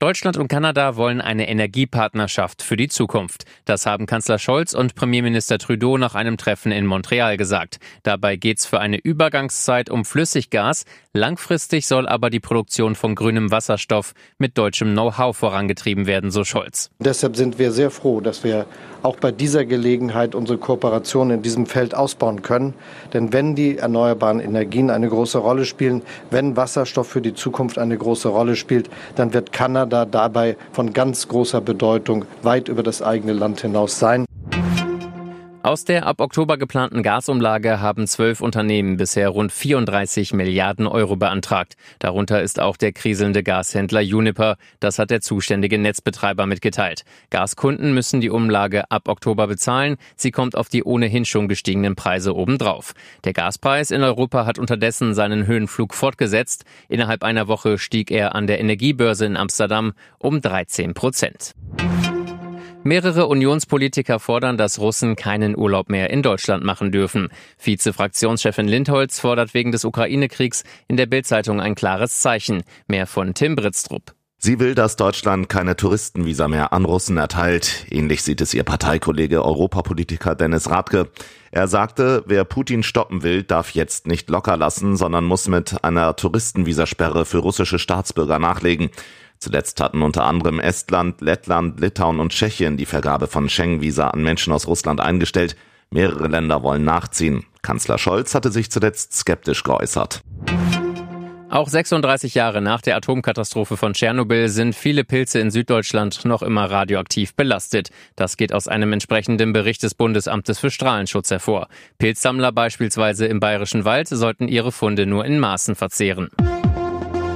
Deutschland und Kanada wollen eine Energiepartnerschaft für die Zukunft. Das haben Kanzler Scholz und Premierminister Trudeau nach einem Treffen in Montreal gesagt. Dabei geht es für eine Übergangszeit um Flüssiggas. Langfristig soll aber die Produktion von grünem Wasserstoff mit deutschem Know-how vorangetrieben werden, so Scholz. Deshalb sind wir sehr froh, dass wir auch bei dieser Gelegenheit unsere Kooperation in diesem Feld ausbauen können. Denn wenn die erneuerbaren Energien eine große Rolle spielen, wenn Wasserstoff für die Zukunft eine große Rolle spielt, dann wird Kanada dabei von ganz großer Bedeutung weit über das eigene Land hinaus sein. Aus der ab Oktober geplanten Gasumlage haben zwölf Unternehmen bisher rund 34 Milliarden Euro beantragt. Darunter ist auch der kriselnde Gashändler Juniper. Das hat der zuständige Netzbetreiber mitgeteilt. Gaskunden müssen die Umlage ab Oktober bezahlen. Sie kommt auf die ohnehin schon gestiegenen Preise obendrauf. Der Gaspreis in Europa hat unterdessen seinen Höhenflug fortgesetzt. Innerhalb einer Woche stieg er an der Energiebörse in Amsterdam um 13 Prozent. Mehrere Unionspolitiker fordern, dass Russen keinen Urlaub mehr in Deutschland machen dürfen. Vize-Fraktionschefin Lindholz fordert wegen des Ukraine-Kriegs in der Bildzeitung ein klares Zeichen. Mehr von Tim Britztrup. Sie will, dass Deutschland keine Touristenvisa mehr an Russen erteilt. Ähnlich sieht es ihr Parteikollege Europapolitiker Dennis Radke. Er sagte, wer Putin stoppen will, darf jetzt nicht locker lassen, sondern muss mit einer Touristenvisasperre für russische Staatsbürger nachlegen. Zuletzt hatten unter anderem Estland, Lettland, Litauen und Tschechien die Vergabe von Schengen-Visa an Menschen aus Russland eingestellt. Mehrere Länder wollen nachziehen. Kanzler Scholz hatte sich zuletzt skeptisch geäußert. Auch 36 Jahre nach der Atomkatastrophe von Tschernobyl sind viele Pilze in Süddeutschland noch immer radioaktiv belastet. Das geht aus einem entsprechenden Bericht des Bundesamtes für Strahlenschutz hervor. Pilzsammler beispielsweise im Bayerischen Wald sollten ihre Funde nur in Maßen verzehren.